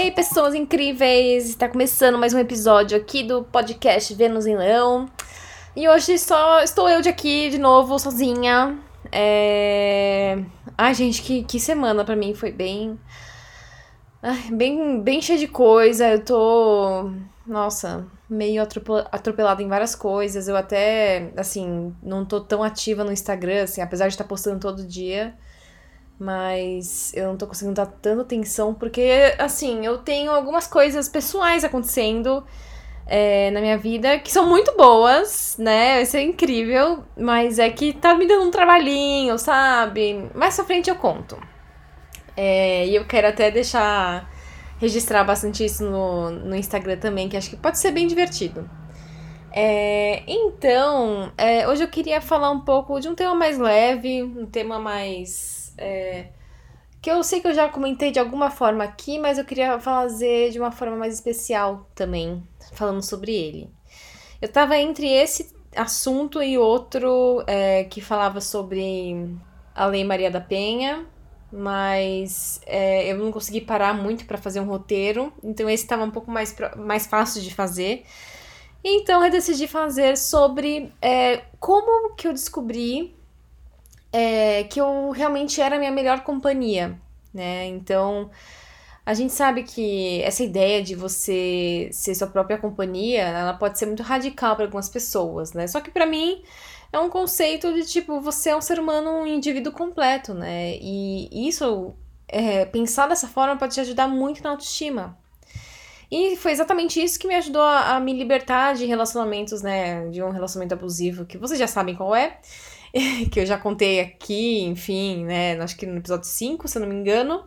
E aí, pessoas incríveis! Está começando mais um episódio aqui do podcast Vênus em Leão. E hoje só estou eu de aqui de novo, sozinha. É... Ai, gente, que, que semana pra mim foi bem. Ai, bem, bem cheia de coisa. Eu tô. Nossa, meio atropelada em várias coisas. Eu até, assim, não tô tão ativa no Instagram, assim, apesar de estar postando todo dia mas eu não tô conseguindo dar tanta atenção porque, assim, eu tenho algumas coisas pessoais acontecendo é, na minha vida que são muito boas, né? Isso é incrível, mas é que tá me dando um trabalhinho, sabe? Mais pra frente eu conto. É, e eu quero até deixar registrar bastante isso no, no Instagram também, que acho que pode ser bem divertido. É, então, é, hoje eu queria falar um pouco de um tema mais leve, um tema mais é, que eu sei que eu já comentei de alguma forma aqui, mas eu queria fazer de uma forma mais especial também, falando sobre ele. Eu tava entre esse assunto e outro é, que falava sobre a Lei Maria da Penha, mas é, eu não consegui parar muito para fazer um roteiro, então esse estava um pouco mais, mais fácil de fazer. Então eu decidi fazer sobre é, como que eu descobri é, que eu realmente era a minha melhor companhia, né? Então, a gente sabe que essa ideia de você ser sua própria companhia, ela pode ser muito radical para algumas pessoas, né? Só que para mim é um conceito de tipo, você é um ser humano, um indivíduo completo, né? E isso, é, pensar dessa forma pode te ajudar muito na autoestima. E foi exatamente isso que me ajudou a, a me libertar de relacionamentos, né? De um relacionamento abusivo, que vocês já sabem qual é. que eu já contei aqui, enfim, né? Acho que no episódio 5, se eu não me engano.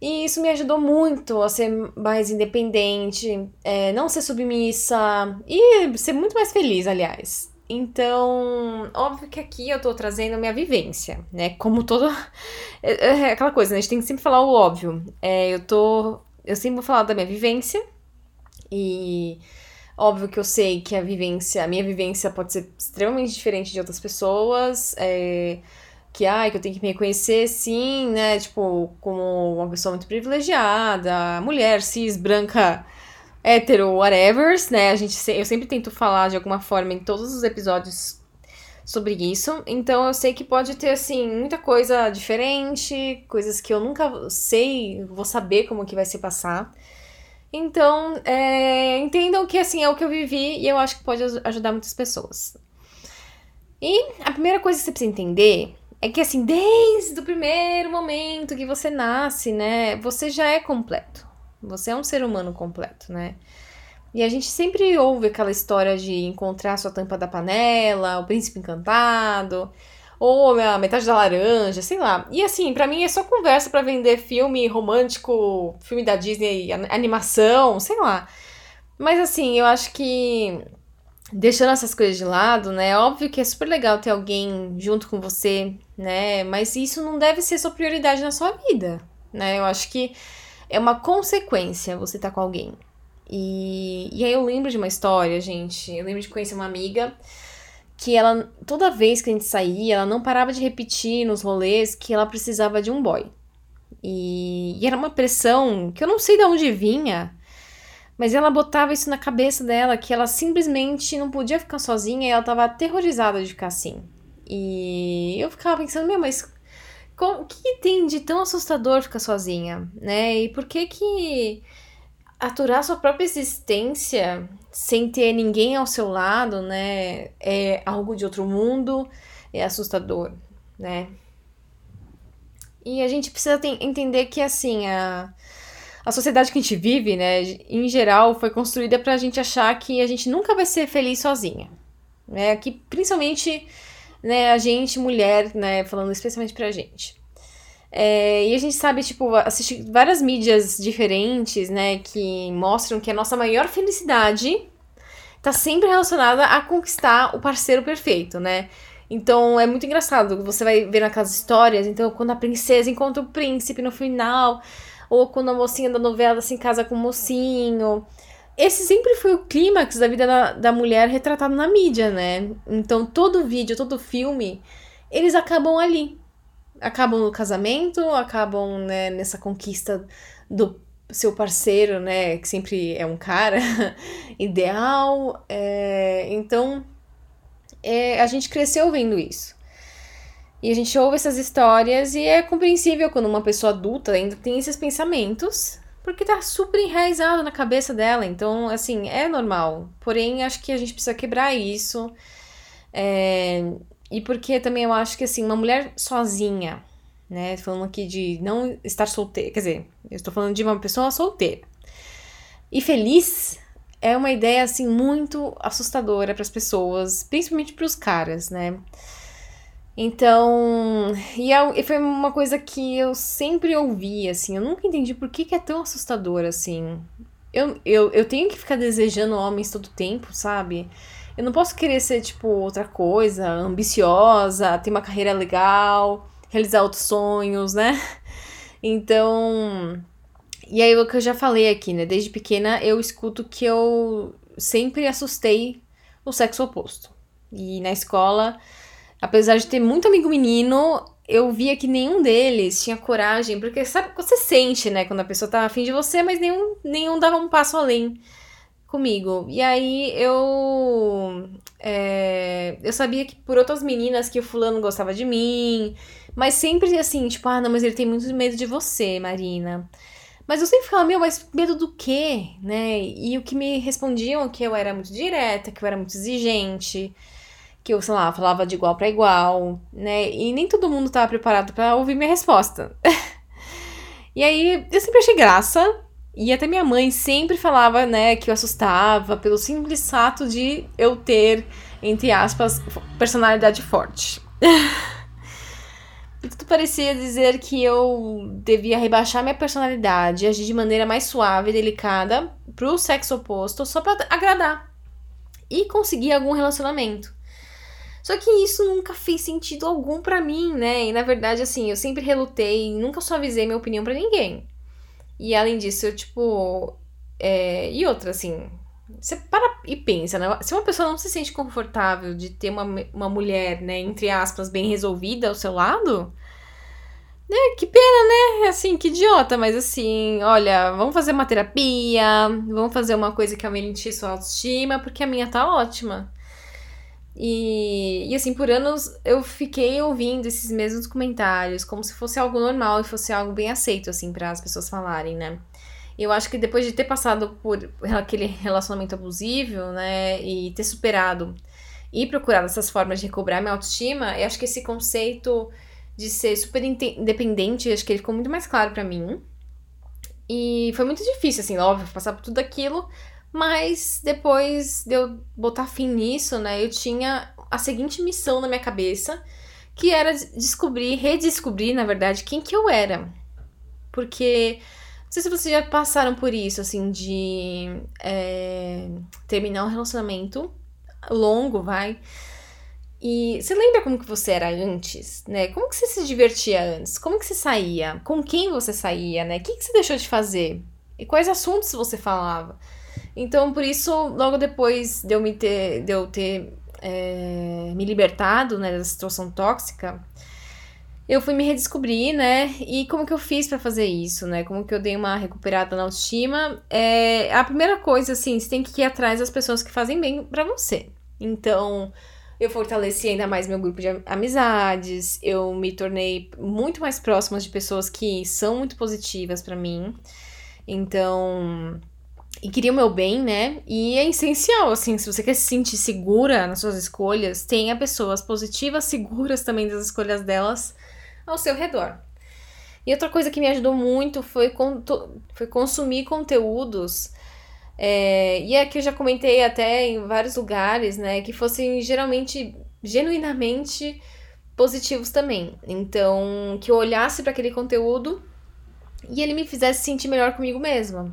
E isso me ajudou muito a ser mais independente, é, não ser submissa e ser muito mais feliz, aliás. Então, óbvio que aqui eu tô trazendo minha vivência, né? Como toda. É, é aquela coisa, né? A gente tem que sempre falar o óbvio. É, eu tô. Eu sempre vou falar da minha vivência e Óbvio que eu sei que a vivência, a minha vivência pode ser extremamente diferente de outras pessoas. É, que, ai, que eu tenho que me reconhecer, sim, né? Tipo, como uma pessoa muito privilegiada, mulher, cis, branca, hétero, whatever, né? A gente, eu sempre tento falar de alguma forma em todos os episódios sobre isso. Então eu sei que pode ter, assim, muita coisa diferente, coisas que eu nunca sei, vou saber como que vai se passar. Então, é, entendam que assim é o que eu vivi e eu acho que pode ajudar muitas pessoas. E a primeira coisa que você precisa entender é que assim, desde o primeiro momento que você nasce, né, você já é completo. Você é um ser humano completo, né? E a gente sempre ouve aquela história de encontrar sua tampa da panela, o príncipe encantado ou a metade da laranja, sei lá. E assim, para mim é só conversa para vender filme romântico, filme da Disney, animação, sei lá. Mas assim, eu acho que deixando essas coisas de lado, né? É óbvio que é super legal ter alguém junto com você, né? Mas isso não deve ser sua prioridade na sua vida, né? Eu acho que é uma consequência você estar tá com alguém. E, e aí eu lembro de uma história, gente. Eu lembro de conhecer uma amiga que ela, toda vez que a gente saía, ela não parava de repetir nos rolês que ela precisava de um boy. E, e, era uma pressão que eu não sei de onde vinha, mas ela botava isso na cabeça dela, que ela simplesmente não podia ficar sozinha e ela tava aterrorizada de ficar assim. E eu ficava pensando, meu, mas o que tem de tão assustador ficar sozinha, né? E por que que aturar sua própria existência sem ter ninguém ao seu lado, né, é algo de outro mundo, é assustador, né? E a gente precisa entender que, assim, a, a sociedade que a gente vive, né, em geral, foi construída pra gente achar que a gente nunca vai ser feliz sozinha, né? Que principalmente, né, a gente, mulher, né, falando especialmente pra gente. É, e a gente sabe, tipo, assistir várias mídias diferentes, né, que mostram que a nossa maior felicidade tá sempre relacionada a conquistar o parceiro perfeito, né? Então é muito engraçado, você vai ver naquelas histórias, então quando a princesa encontra o príncipe no final, ou quando a mocinha da novela se casa com o mocinho. Esse sempre foi o clímax da vida da, da mulher retratado na mídia, né? Então todo vídeo, todo filme, eles acabam ali acabam no casamento, acabam né, nessa conquista do seu parceiro, né, que sempre é um cara ideal. É, então, é, a gente cresceu vendo isso. E a gente ouve essas histórias e é compreensível quando uma pessoa adulta ainda tem esses pensamentos, porque tá super enraizado na cabeça dela. Então, assim, é normal. Porém, acho que a gente precisa quebrar isso. É, e porque também eu acho que, assim, uma mulher sozinha, né? Falando aqui de não estar solteira. Quer dizer, eu estou falando de uma pessoa solteira. E feliz é uma ideia, assim, muito assustadora para as pessoas, principalmente para os caras, né? Então, e, é, e foi uma coisa que eu sempre ouvi, assim, eu nunca entendi por que, que é tão assustador, assim. Eu, eu, eu tenho que ficar desejando homens todo tempo, sabe? Eu não posso querer ser, tipo, outra coisa, ambiciosa, ter uma carreira legal, realizar outros sonhos, né? Então. E aí, o que eu já falei aqui, né? Desde pequena eu escuto que eu sempre assustei o sexo oposto. E na escola apesar de ter muito amigo menino, eu via que nenhum deles tinha coragem, porque sabe, você sente, né, quando a pessoa tá afim de você, mas nenhum, nenhum dava um passo além comigo. E aí eu. É, eu sabia que por outras meninas que o fulano gostava de mim, mas sempre assim, tipo, ah, não, mas ele tem muito medo de você, Marina. Mas eu sempre ficava, meu, mas medo do quê, né? E o que me respondiam é que eu era muito direta, que eu era muito exigente que eu, sei lá, falava de igual para igual, né? E nem todo mundo tava preparado para ouvir minha resposta. e aí eu sempre achei graça. E até minha mãe sempre falava, né, que eu assustava pelo simples fato de eu ter, entre aspas, personalidade forte. e tudo parecia dizer que eu devia rebaixar minha personalidade, agir de maneira mais suave e delicada pro sexo oposto só pra agradar e conseguir algum relacionamento. Só que isso nunca fez sentido algum para mim, né? E na verdade, assim, eu sempre relutei, nunca suavizei minha opinião para ninguém. E além disso, eu, tipo. É... E outra, assim. Você para e pensa, né? Se uma pessoa não se sente confortável de ter uma, uma mulher, né, entre aspas, bem resolvida ao seu lado, né? Que pena, né? Assim, que idiota, mas assim, olha, vamos fazer uma terapia, vamos fazer uma coisa que aumente sua autoestima, porque a minha tá ótima. E, e assim, por anos eu fiquei ouvindo esses mesmos comentários, como se fosse algo normal e fosse algo bem aceito, assim, para as pessoas falarem, né? Eu acho que depois de ter passado por aquele relacionamento abusivo, né, e ter superado e procurado essas formas de recobrar minha autoestima, eu acho que esse conceito de ser super independente, acho que ele ficou muito mais claro para mim. E foi muito difícil, assim, óbvio, passar por tudo aquilo, mas depois de eu botar fim nisso, né, eu tinha a seguinte missão na minha cabeça, que era descobrir, redescobrir, na verdade, quem que eu era. Porque não sei se vocês já passaram por isso, assim, de é, terminar um relacionamento longo, vai. E você lembra como que você era antes, né? Como que você se divertia antes? Como que você saía? Com quem você saía, né? O que, que você deixou de fazer? E quais assuntos você falava? Então, por isso, logo depois de eu, me ter, de eu ter é, me libertado né, da situação tóxica, eu fui me redescobrir, né? E como que eu fiz para fazer isso, né? Como que eu dei uma recuperada na autoestima? É, a primeira coisa, assim, você tem que ir atrás das pessoas que fazem bem para você. Então, eu fortaleci ainda mais meu grupo de amizades, eu me tornei muito mais próxima de pessoas que são muito positivas para mim. Então, e queria o meu bem, né? E é essencial, assim, se você quer se sentir segura nas suas escolhas, tenha pessoas positivas, seguras também das escolhas delas ao seu redor. E outra coisa que me ajudou muito foi, foi consumir conteúdos, é, e é que eu já comentei até em vários lugares, né? Que fossem geralmente, genuinamente positivos também. Então, que eu olhasse para aquele conteúdo e ele me fizesse sentir melhor comigo mesma.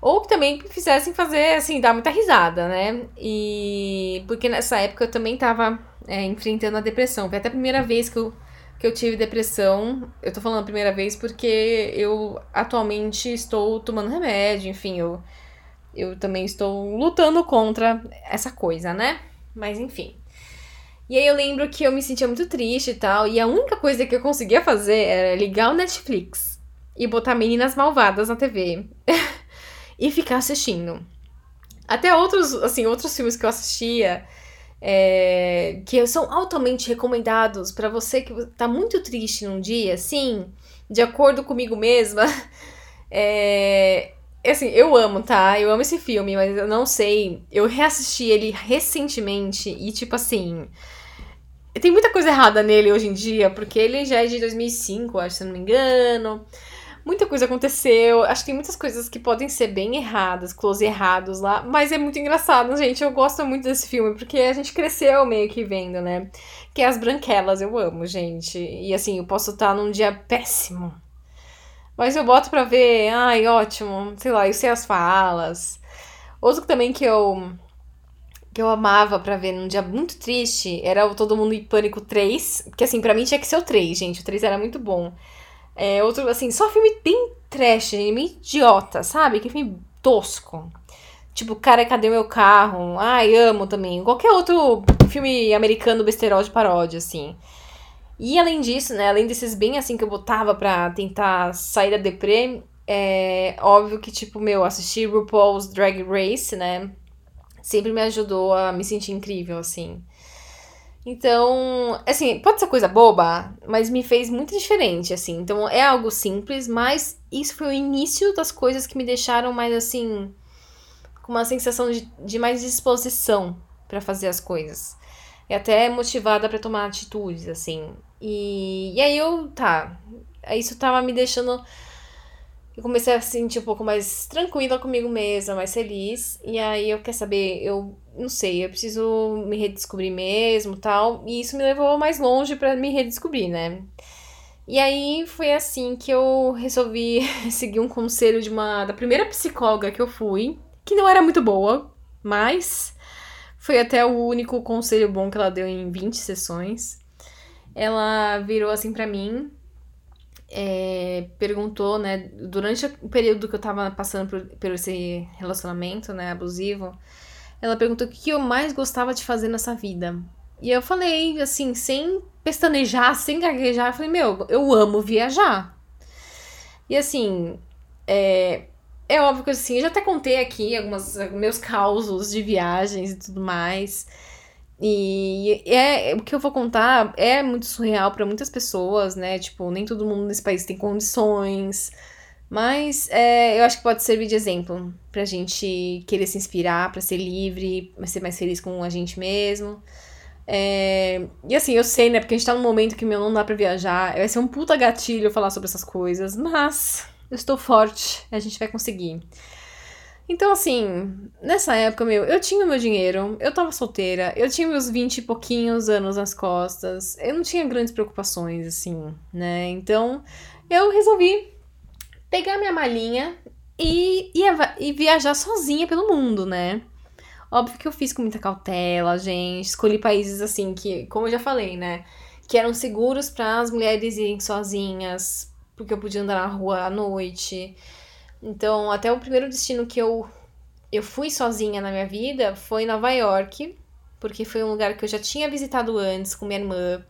Ou que também fizessem fazer, assim, dar muita risada, né? E. Porque nessa época eu também tava é, enfrentando a depressão. Foi até a primeira vez que eu, que eu tive depressão. Eu tô falando a primeira vez porque eu atualmente estou tomando remédio, enfim, eu, eu também estou lutando contra essa coisa, né? Mas enfim. E aí eu lembro que eu me sentia muito triste e tal, e a única coisa que eu conseguia fazer era ligar o Netflix e botar Meninas Malvadas na TV e ficar assistindo. Até outros, assim, outros filmes que eu assistia é, que são altamente recomendados para você que tá muito triste num dia, sim, de acordo comigo mesma. É, assim, eu amo, tá? Eu amo esse filme, mas eu não sei. Eu reassisti ele recentemente e, tipo assim. Tem muita coisa errada nele hoje em dia, porque ele já é de 2005, acho, se não me engano muita coisa aconteceu. Acho que tem muitas coisas que podem ser bem erradas, close errados lá. Mas é muito engraçado, gente. Eu gosto muito desse filme, porque a gente cresceu meio que vendo, né? Que é As Branquelas, eu amo, gente. E assim, eu posso estar num dia péssimo. Mas eu boto pra ver, ai, ótimo. Sei lá, eu sei as falas. Outro também que eu que eu amava para ver num dia muito triste era o Todo Mundo em Pânico 3, que assim, para mim tinha que ser o 3, gente. O 3 era muito bom. É, outro, assim, só filme bem trash, meio idiota, sabe? Que filme tosco. Tipo, cara, cadê meu carro? Ai, amo também. Qualquer outro filme americano besterol de paródia, assim. E além disso, né, além desses bem assim que eu botava pra tentar sair da deprê, é óbvio que, tipo, meu, assistir RuPaul's Drag Race, né, sempre me ajudou a me sentir incrível, assim. Então, assim, pode ser coisa boba, mas me fez muito diferente, assim. Então, é algo simples, mas isso foi o início das coisas que me deixaram mais, assim, com uma sensação de, de mais disposição para fazer as coisas. E até motivada para tomar atitudes, assim. E, e aí eu, tá, isso tava me deixando eu comecei a sentir um pouco mais tranquila comigo mesma, mais feliz. E aí eu quer saber, eu não sei, eu preciso me redescobrir mesmo, tal. E isso me levou mais longe para me redescobrir, né? E aí foi assim que eu resolvi seguir um conselho de uma da primeira psicóloga que eu fui, que não era muito boa, mas foi até o único conselho bom que ela deu em 20 sessões. Ela virou assim para mim é, perguntou, né, durante o período que eu tava passando por, por esse relacionamento, né, abusivo, ela perguntou o que eu mais gostava de fazer nessa vida. E eu falei, assim, sem pestanejar, sem gaguejar, eu falei, meu, eu amo viajar. E assim, é, é óbvio que assim, eu já até contei aqui alguns meus causos de viagens e tudo mais. E é, o que eu vou contar é muito surreal para muitas pessoas, né? Tipo, nem todo mundo nesse país tem condições. Mas é, eu acho que pode servir de exemplo pra gente querer se inspirar, para ser livre, pra ser mais feliz com a gente mesmo. É, e assim, eu sei, né? Porque a gente tá num momento que meu não dá pra viajar. Vai ser um puta gatilho falar sobre essas coisas. Mas eu estou forte, a gente vai conseguir. Então, assim, nessa época, meu, eu tinha meu dinheiro, eu tava solteira, eu tinha meus 20 e pouquinhos anos nas costas, eu não tinha grandes preocupações, assim, né? Então, eu resolvi pegar minha malinha e, e, e viajar sozinha pelo mundo, né? Óbvio que eu fiz com muita cautela, gente. Escolhi países assim que, como eu já falei, né? Que eram seguros para as mulheres irem sozinhas, porque eu podia andar na rua à noite. Então, até o primeiro destino que eu, eu fui sozinha na minha vida foi Nova York, porque foi um lugar que eu já tinha visitado antes com minha irmã.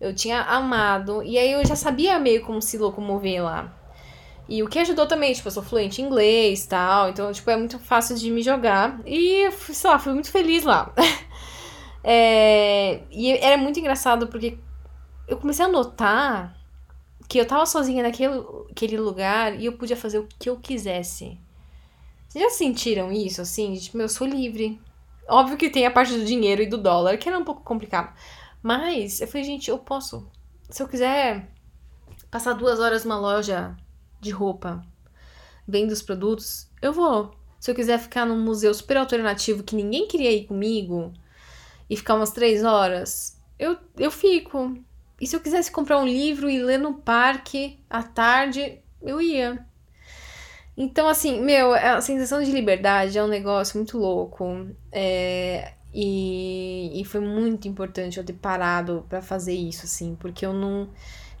Eu tinha amado, e aí eu já sabia meio como se locomover lá. E o que ajudou também, tipo, eu sou fluente em inglês e tal, então, tipo, é muito fácil de me jogar. E, sei lá, fui muito feliz lá. é, e era muito engraçado porque eu comecei a notar que eu tava sozinha naquele aquele lugar e eu podia fazer o que eu quisesse. Vocês já sentiram isso, assim? Tipo, eu sou livre. Óbvio que tem a parte do dinheiro e do dólar, que era um pouco complicado. Mas eu falei, gente, eu posso. Se eu quiser passar duas horas numa loja de roupa, vendo os produtos, eu vou. Se eu quiser ficar num museu super alternativo que ninguém queria ir comigo e ficar umas três horas, eu, eu fico. E se eu quisesse comprar um livro e ler no parque à tarde, eu ia. Então, assim, meu, a sensação de liberdade é um negócio muito louco. É, e, e foi muito importante eu ter parado para fazer isso, assim, porque eu não.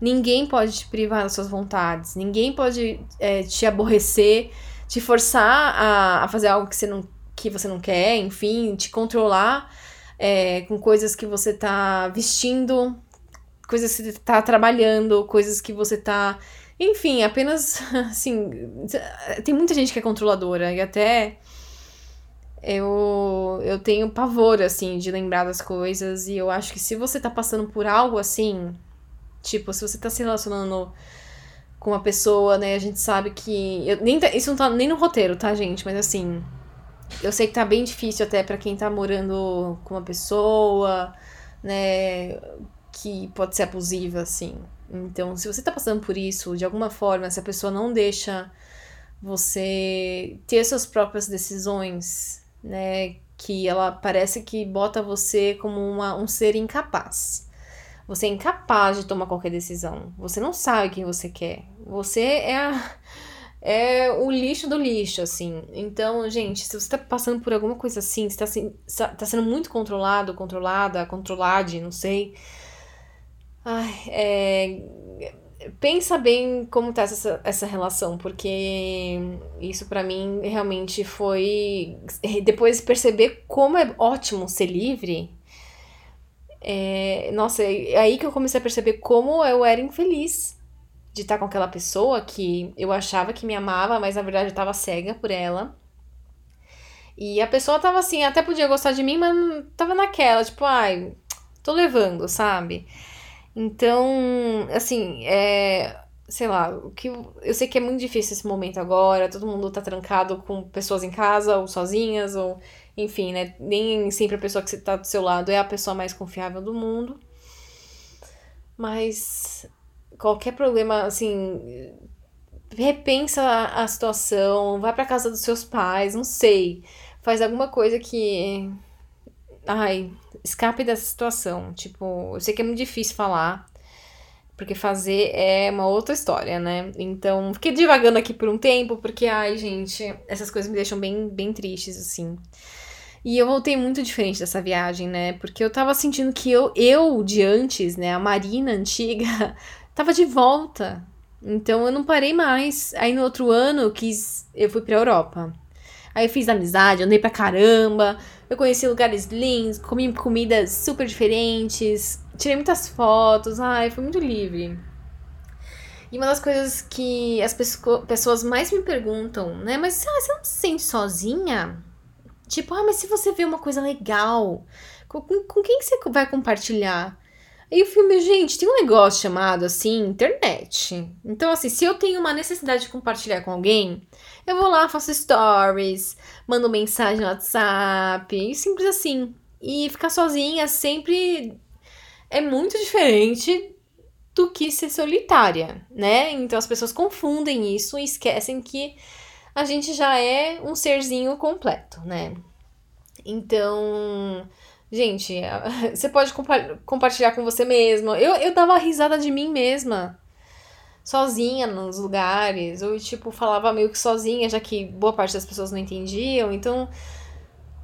Ninguém pode te privar das suas vontades, ninguém pode é, te aborrecer, te forçar a, a fazer algo que você não, que você não quer, enfim, te controlar é, com coisas que você tá vestindo, coisas que você tá trabalhando, coisas que você tá Enfim, apenas assim, tem muita gente que é controladora e até eu eu tenho pavor assim de lembrar das coisas e eu acho que se você tá passando por algo assim, tipo, se você tá se relacionando com uma pessoa, né, a gente sabe que eu, nem tá, isso não tá nem no roteiro, tá, gente, mas assim, eu sei que tá bem difícil até para quem tá morando com uma pessoa, né, que pode ser abusiva assim. Então, se você tá passando por isso, de alguma forma, se a pessoa não deixa você ter suas próprias decisões, né? Que ela parece que bota você como uma, um ser incapaz. Você é incapaz de tomar qualquer decisão. Você não sabe quem você quer. Você é a, é o lixo do lixo, assim. Então, gente, se você tá passando por alguma coisa assim, se tá, tá sendo muito controlado, controlada, controlade, não sei Ai, é, pensa bem como tá essa, essa relação, porque isso para mim realmente foi. Depois perceber como é ótimo ser livre. É, nossa, é aí que eu comecei a perceber como eu era infeliz de estar com aquela pessoa que eu achava que me amava, mas na verdade eu tava cega por ela. E a pessoa tava assim, até podia gostar de mim, mas tava naquela, tipo, ai, tô levando, sabe? Então, assim, é. Sei lá, o que eu sei que é muito difícil esse momento agora, todo mundo tá trancado com pessoas em casa, ou sozinhas, ou enfim, né? Nem sempre a pessoa que tá do seu lado é a pessoa mais confiável do mundo. Mas qualquer problema, assim, repensa a situação, vai para casa dos seus pais, não sei. Faz alguma coisa que ai, escape dessa situação. Tipo, eu sei que é muito difícil falar, porque fazer é uma outra história, né? Então, fiquei divagando aqui por um tempo, porque, ai, gente, essas coisas me deixam bem, bem tristes, assim. E eu voltei muito diferente dessa viagem, né? Porque eu tava sentindo que eu, eu de antes, né, a Marina antiga, tava de volta. Então eu não parei mais. Aí no outro ano eu quis, eu fui pra Europa. Aí eu fiz amizade, andei pra caramba, eu conheci lugares lindos, comi comidas super diferentes, tirei muitas fotos, ai, foi muito livre. E uma das coisas que as pessoas mais me perguntam, né? Mas ah, você não se sente sozinha? Tipo, ah, mas se você vê uma coisa legal, com, com quem você vai compartilhar? Aí o filme, gente, tem um negócio chamado assim, internet. Então, assim, se eu tenho uma necessidade de compartilhar com alguém, eu vou lá, faço stories, mando mensagem no WhatsApp, e simples assim. E ficar sozinha sempre é muito diferente do que ser solitária, né? Então as pessoas confundem isso e esquecem que a gente já é um serzinho completo, né? Então, Gente, você pode compa compartilhar com você mesmo. Eu, eu dava risada de mim mesma. Sozinha nos lugares. Ou, tipo, falava meio que sozinha, já que boa parte das pessoas não entendiam. Então,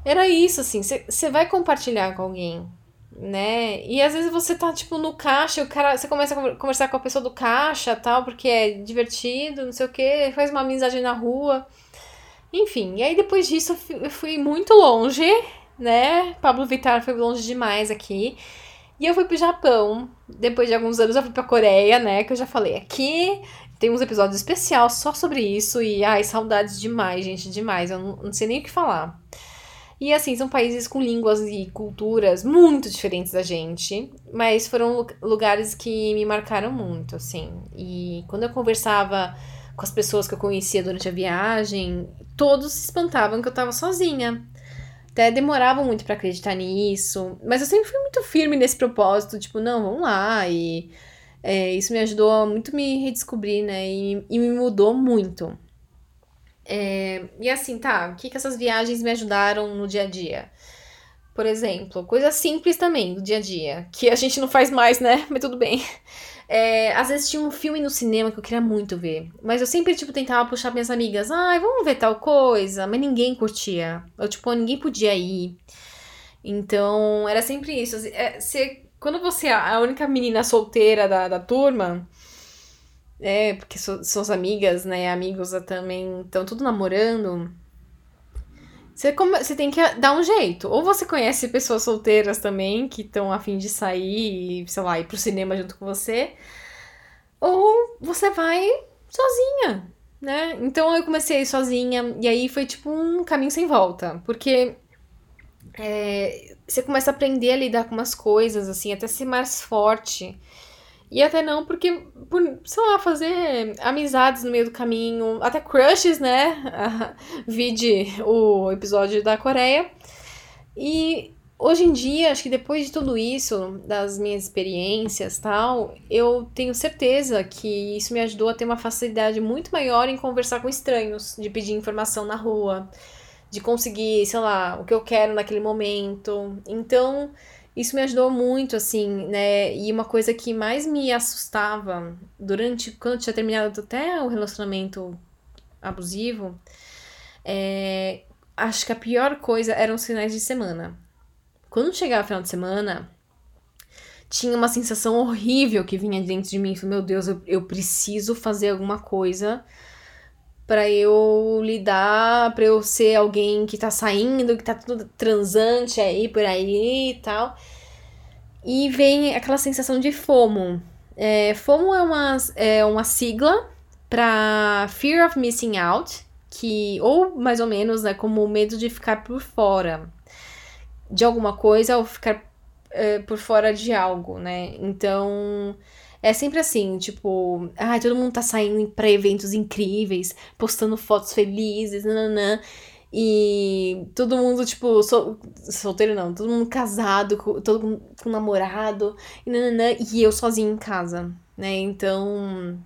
era isso, assim. Você vai compartilhar com alguém, né? E às vezes você tá, tipo, no caixa, o cara, você começa a conversar com a pessoa do caixa, tal, porque é divertido, não sei o quê, faz uma amizade na rua. Enfim, e aí depois disso eu fui muito longe né? Pablo Vittar foi longe demais aqui. E eu fui pro Japão. Depois de alguns anos eu fui pra Coreia, né? Que eu já falei aqui. Tem uns episódios especiais só sobre isso. E, ai, saudades demais, gente, demais. Eu não, não sei nem o que falar. E assim, são países com línguas e culturas muito diferentes da gente, mas foram lugares que me marcaram muito, assim. E quando eu conversava com as pessoas que eu conhecia durante a viagem, todos se espantavam que eu tava sozinha até demoravam muito para acreditar nisso, mas eu sempre fui muito firme nesse propósito, tipo, não, vamos lá, e é, isso me ajudou a muito me redescobrir, né, e, e me mudou muito. É, e assim, tá, o que, que essas viagens me ajudaram no dia a dia? Por exemplo, coisas simples também do dia a dia, que a gente não faz mais, né, mas tudo bem. É, às vezes tinha um filme no cinema que eu queria muito ver. Mas eu sempre, tipo, tentava puxar minhas amigas. Ai, vamos ver tal coisa. Mas ninguém curtia. Ou, tipo, ninguém podia ir. Então, era sempre isso. É, você, quando você é a única menina solteira da, da turma... É, porque suas amigas, né, amigos também estão tudo namorando. Você, come, você tem que dar um jeito. Ou você conhece pessoas solteiras também que estão a fim de sair e, sei lá, ir pro cinema junto com você. ou você vai sozinha, né? Então eu comecei a ir sozinha, e aí foi tipo um caminho sem volta, porque é, você começa a aprender a lidar com umas coisas, assim, até ser mais forte. E até não, porque, por, sei lá, fazer amizades no meio do caminho, até crushes, né? Vide o episódio da Coreia. E hoje em dia, acho que depois de tudo isso, das minhas experiências tal, eu tenho certeza que isso me ajudou a ter uma facilidade muito maior em conversar com estranhos, de pedir informação na rua, de conseguir, sei lá, o que eu quero naquele momento. Então, isso me ajudou muito, assim, né? E uma coisa que mais me assustava durante, quando tinha terminado até o relacionamento abusivo, é, acho que a pior coisa eram os finais de semana. Quando chegava o final de semana, tinha uma sensação horrível que vinha dentro de mim. Meu Deus, eu, eu preciso fazer alguma coisa para eu lidar, para eu ser alguém que tá saindo, que tá tudo transante aí por aí e tal. E vem aquela sensação de FOMO. É, FOMO é uma, é uma sigla para Fear of Missing Out, que, ou mais ou menos, né, como o medo de ficar por fora de alguma coisa ou ficar é, por fora de algo, né? Então, é sempre assim, tipo, ai, todo mundo tá saindo pra eventos incríveis, postando fotos felizes, nananã. E todo mundo, tipo, sol, solteiro não, todo mundo casado, todo mundo com namorado, e nananã, e eu sozinha em casa, né? Então,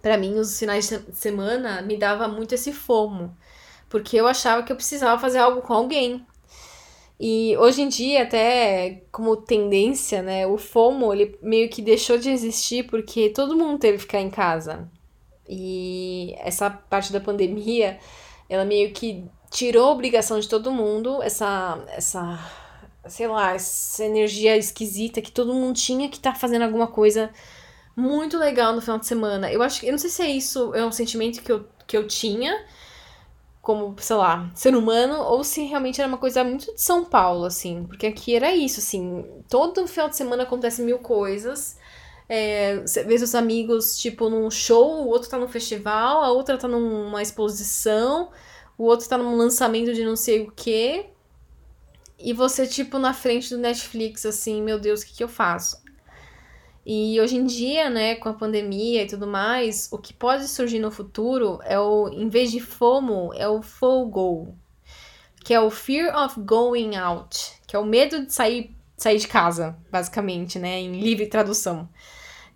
para mim, os finais de semana me dava muito esse fomo, porque eu achava que eu precisava fazer algo com alguém, e hoje em dia, até como tendência, né, o FOMO, ele meio que deixou de existir porque todo mundo teve que ficar em casa. E essa parte da pandemia, ela meio que tirou a obrigação de todo mundo, essa, essa sei lá, essa energia esquisita que todo mundo tinha que estar tá fazendo alguma coisa muito legal no final de semana. Eu acho que, eu não sei se é isso, é um sentimento que eu, que eu tinha, como, sei lá, ser humano, ou se realmente era uma coisa muito de São Paulo, assim. Porque aqui era isso, assim, todo final de semana acontece mil coisas. É, você vê seus amigos, tipo, num show, o outro tá num festival, a outra tá numa exposição, o outro tá num lançamento de não sei o quê. E você, tipo, na frente do Netflix, assim, meu Deus, o que, que eu faço? E hoje em dia, né, com a pandemia e tudo mais, o que pode surgir no futuro é o, em vez de FOMO, é o FOGO, que é o Fear of Going Out, que é o medo de sair, sair de casa, basicamente, né, em livre tradução.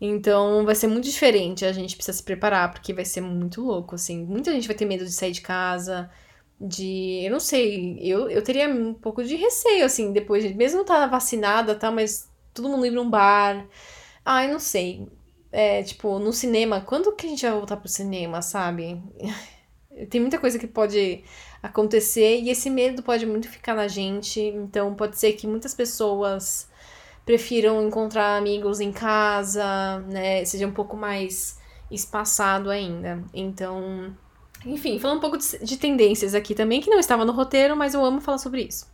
Então vai ser muito diferente, a gente precisa se preparar, porque vai ser muito louco, assim. Muita gente vai ter medo de sair de casa, de. Eu não sei, eu, eu teria um pouco de receio, assim, depois, de, mesmo tá vacinada, tá, mas todo mundo ir num bar. Ai, não sei. É, tipo, no cinema, quando que a gente vai voltar pro cinema, sabe? Tem muita coisa que pode acontecer e esse medo pode muito ficar na gente. Então, pode ser que muitas pessoas prefiram encontrar amigos em casa, né? Seja um pouco mais espaçado ainda. Então, enfim, falando um pouco de, de tendências aqui também, que não estava no roteiro, mas eu amo falar sobre isso.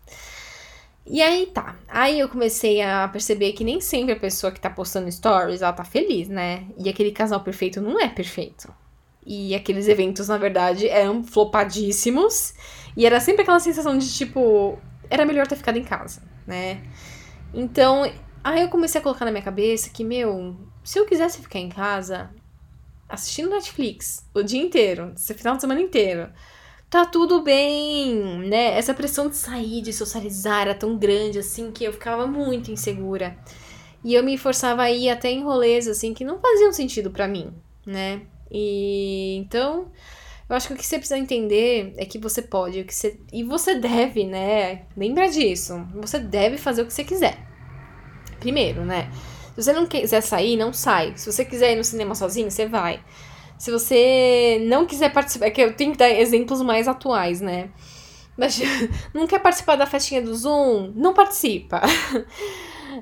E aí tá. Aí eu comecei a perceber que nem sempre a pessoa que tá postando stories, ela tá feliz, né? E aquele casal perfeito não é perfeito. E aqueles eventos, na verdade, eram flopadíssimos. E era sempre aquela sensação de tipo, era melhor ter ficado em casa, né? Então, aí eu comecei a colocar na minha cabeça que, meu, se eu quisesse ficar em casa assistindo Netflix o dia inteiro, esse final de semana inteiro, tá tudo bem, né? Essa pressão de sair, de socializar era tão grande assim que eu ficava muito insegura. E eu me forçava a ir até em rolês assim que não faziam sentido para mim, né? E então, eu acho que o que você precisa entender é que você pode, o que você e você deve, né? Lembra disso. Você deve fazer o que você quiser. Primeiro, né? Se você não quiser sair, não sai. Se você quiser ir no cinema sozinho, você vai. Se você não quiser participar, é que eu tenho que dar exemplos mais atuais, né? Mas não quer participar da festinha do Zoom? Não participa.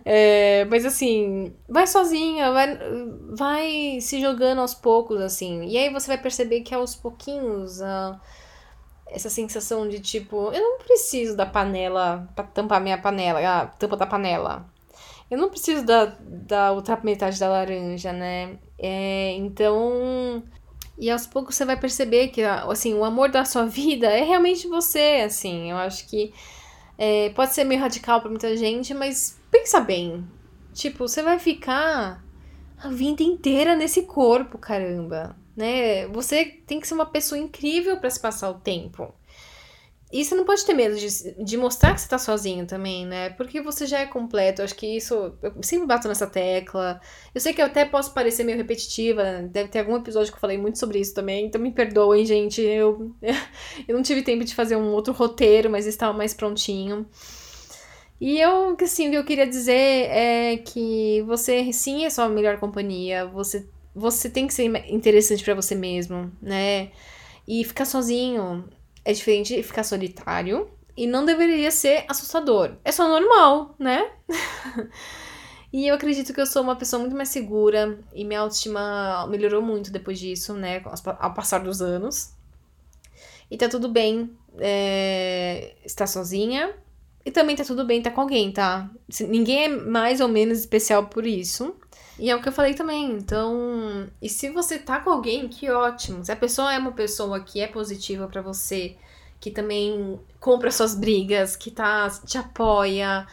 É, mas assim, vai sozinha, vai, vai se jogando aos poucos, assim. E aí você vai perceber que aos pouquinhos, uh, essa sensação de tipo, eu não preciso da panela pra tampar minha panela, a tampa da panela. Eu não preciso da, da outra metade da laranja, né? É, então. E aos poucos você vai perceber que, assim, o amor da sua vida é realmente você, assim. Eu acho que é, pode ser meio radical para muita gente, mas pensa bem. Tipo, você vai ficar a vida inteira nesse corpo, caramba, né? Você tem que ser uma pessoa incrível para se passar o tempo. E você não pode ter medo de, de mostrar que você tá sozinho também, né? Porque você já é completo. Acho que isso. Eu sempre bato nessa tecla. Eu sei que eu até posso parecer meio repetitiva. Deve ter algum episódio que eu falei muito sobre isso também. Então me perdoem, gente. Eu, eu não tive tempo de fazer um outro roteiro, mas estava mais prontinho. E eu, assim, o que eu queria dizer é que você sim é sua melhor companhia. Você, você tem que ser interessante para você mesmo, né? E ficar sozinho é diferente de ficar solitário e não deveria ser assustador. É só normal, né? e eu acredito que eu sou uma pessoa muito mais segura e minha autoestima melhorou muito depois disso, né? Ao passar dos anos. E tá tudo bem é, estar sozinha. E também tá tudo bem estar com alguém, tá? Ninguém é mais ou menos especial por isso. E é o que eu falei também. Então, e se você tá com alguém, que ótimo. Se a pessoa é uma pessoa que é positiva para você, que também compra suas brigas, que tá, te apoia,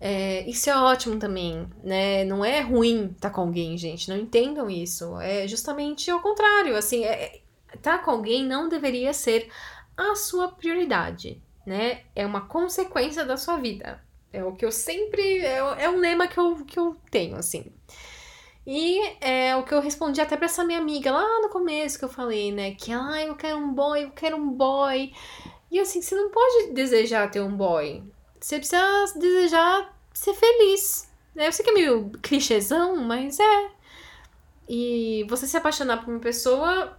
é, isso é ótimo também, né? Não é ruim tá com alguém, gente. Não entendam isso. É justamente o contrário. Assim, é, tá com alguém não deveria ser a sua prioridade, né? É uma consequência da sua vida. É o que eu sempre. É, é um lema que eu, que eu tenho, assim. E é o que eu respondi até pra essa minha amiga lá no começo que eu falei, né? Que, ah, eu quero um boy, eu quero um boy. E assim, você não pode desejar ter um boy. Você precisa desejar ser feliz. Né? Eu sei que é meio clichêzão, mas é. E você se apaixonar por uma pessoa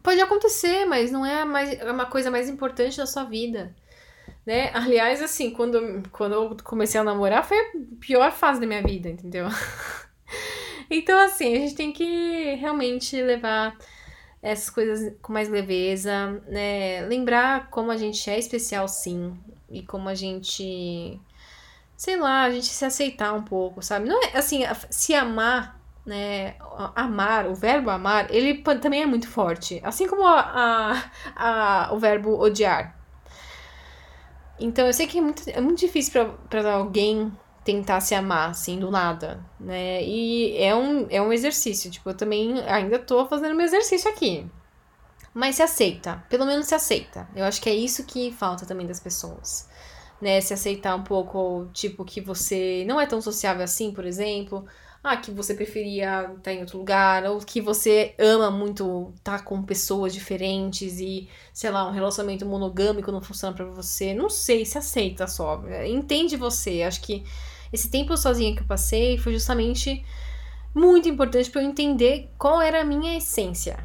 pode acontecer, mas não é, mais, é uma coisa mais importante da sua vida. Né? Aliás, assim, quando, quando eu comecei a namorar, foi a pior fase da minha vida, entendeu? então, assim, a gente tem que realmente levar essas coisas com mais leveza, né? Lembrar como a gente é especial, sim, e como a gente, sei lá, a gente se aceitar um pouco, sabe? Não é assim, se amar, né? Amar, o verbo amar, ele também é muito forte, assim como a, a, a o verbo odiar. Então eu sei que é muito, é muito difícil para alguém tentar se amar, assim, do nada, né? E é um, é um exercício, tipo, eu também ainda tô fazendo meu exercício aqui. Mas se aceita, pelo menos se aceita. Eu acho que é isso que falta também das pessoas, né? Se aceitar um pouco, tipo, que você não é tão sociável assim, por exemplo, ah, que você preferia estar em outro lugar, ou que você ama muito estar com pessoas diferentes e, sei lá, um relacionamento monogâmico não funciona para você. Não sei, se aceita só. Entende você. Acho que esse tempo sozinha que eu passei foi justamente muito importante para eu entender qual era a minha essência,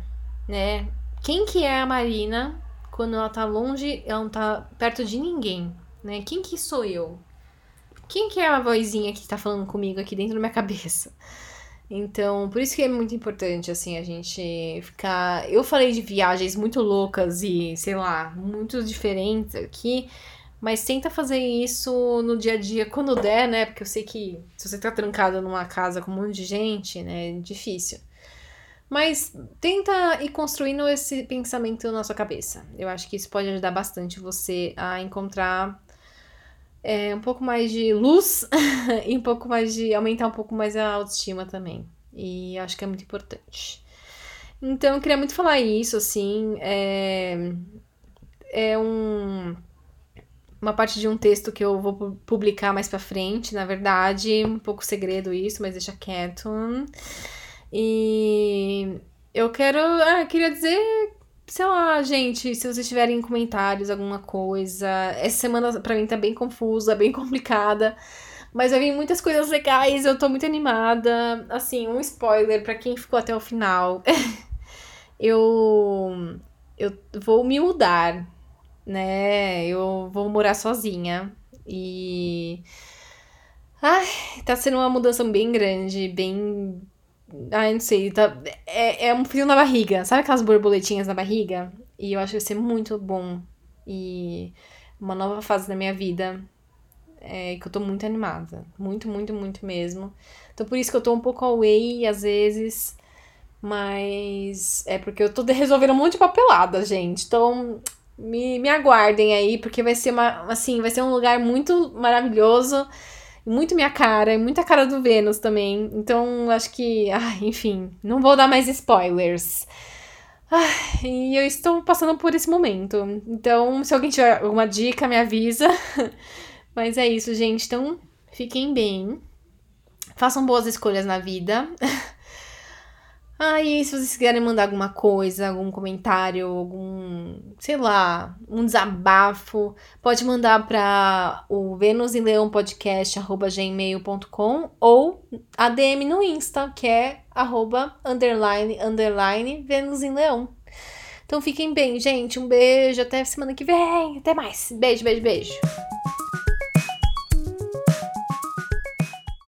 né? Quem que é a Marina quando ela tá longe, ela não tá perto de ninguém, né? Quem que sou eu? Quem que é a vozinha que tá falando comigo aqui dentro da minha cabeça? Então, por isso que é muito importante, assim, a gente ficar. Eu falei de viagens muito loucas e, sei lá, muito diferentes aqui, mas tenta fazer isso no dia a dia quando der, né? Porque eu sei que se você tá trancada numa casa com um monte de gente, né, é difícil. Mas tenta ir construindo esse pensamento na sua cabeça. Eu acho que isso pode ajudar bastante você a encontrar é, um pouco mais de luz e um pouco mais de. aumentar um pouco mais a autoestima também. E acho que é muito importante. Então, eu queria muito falar isso, assim. É, é um, uma parte de um texto que eu vou publicar mais pra frente, na verdade. Um pouco segredo isso, mas deixa quieto. E eu quero. Ah, queria dizer sei lá, gente, se vocês tiverem comentários, alguma coisa. Essa semana pra mim tá bem confusa, bem complicada. Mas vai vir muitas coisas legais, eu tô muito animada. Assim, um spoiler para quem ficou até o final. eu eu vou me mudar, né? Eu vou morar sozinha e ai, tá sendo uma mudança bem grande, bem Ai, não sei, tá, é, é um frio na barriga. Sabe aquelas borboletinhas na barriga? E eu acho que vai ser muito bom. E uma nova fase da minha vida. é, que eu tô muito animada. Muito, muito, muito mesmo. Então por isso que eu tô um pouco away às vezes. Mas é porque eu tô resolvendo um monte de papelada, gente. Então me, me aguardem aí, porque vai ser uma, assim, vai ser um lugar muito maravilhoso. Muito minha cara, e muita cara do Vênus também. Então, acho que. Enfim, não vou dar mais spoilers. E eu estou passando por esse momento. Então, se alguém tiver alguma dica, me avisa. Mas é isso, gente. Então, fiquem bem. Façam boas escolhas na vida. Aí, se vocês quiserem mandar alguma coisa, algum comentário, algum, sei lá, um desabafo, pode mandar para o Vênus e Leão Podcast, gmail.com ou a DM no Insta, que é arroba, underline, underline, Vênus em Leão. Então fiquem bem, gente. Um beijo, até semana que vem. Até mais. Beijo, beijo, beijo.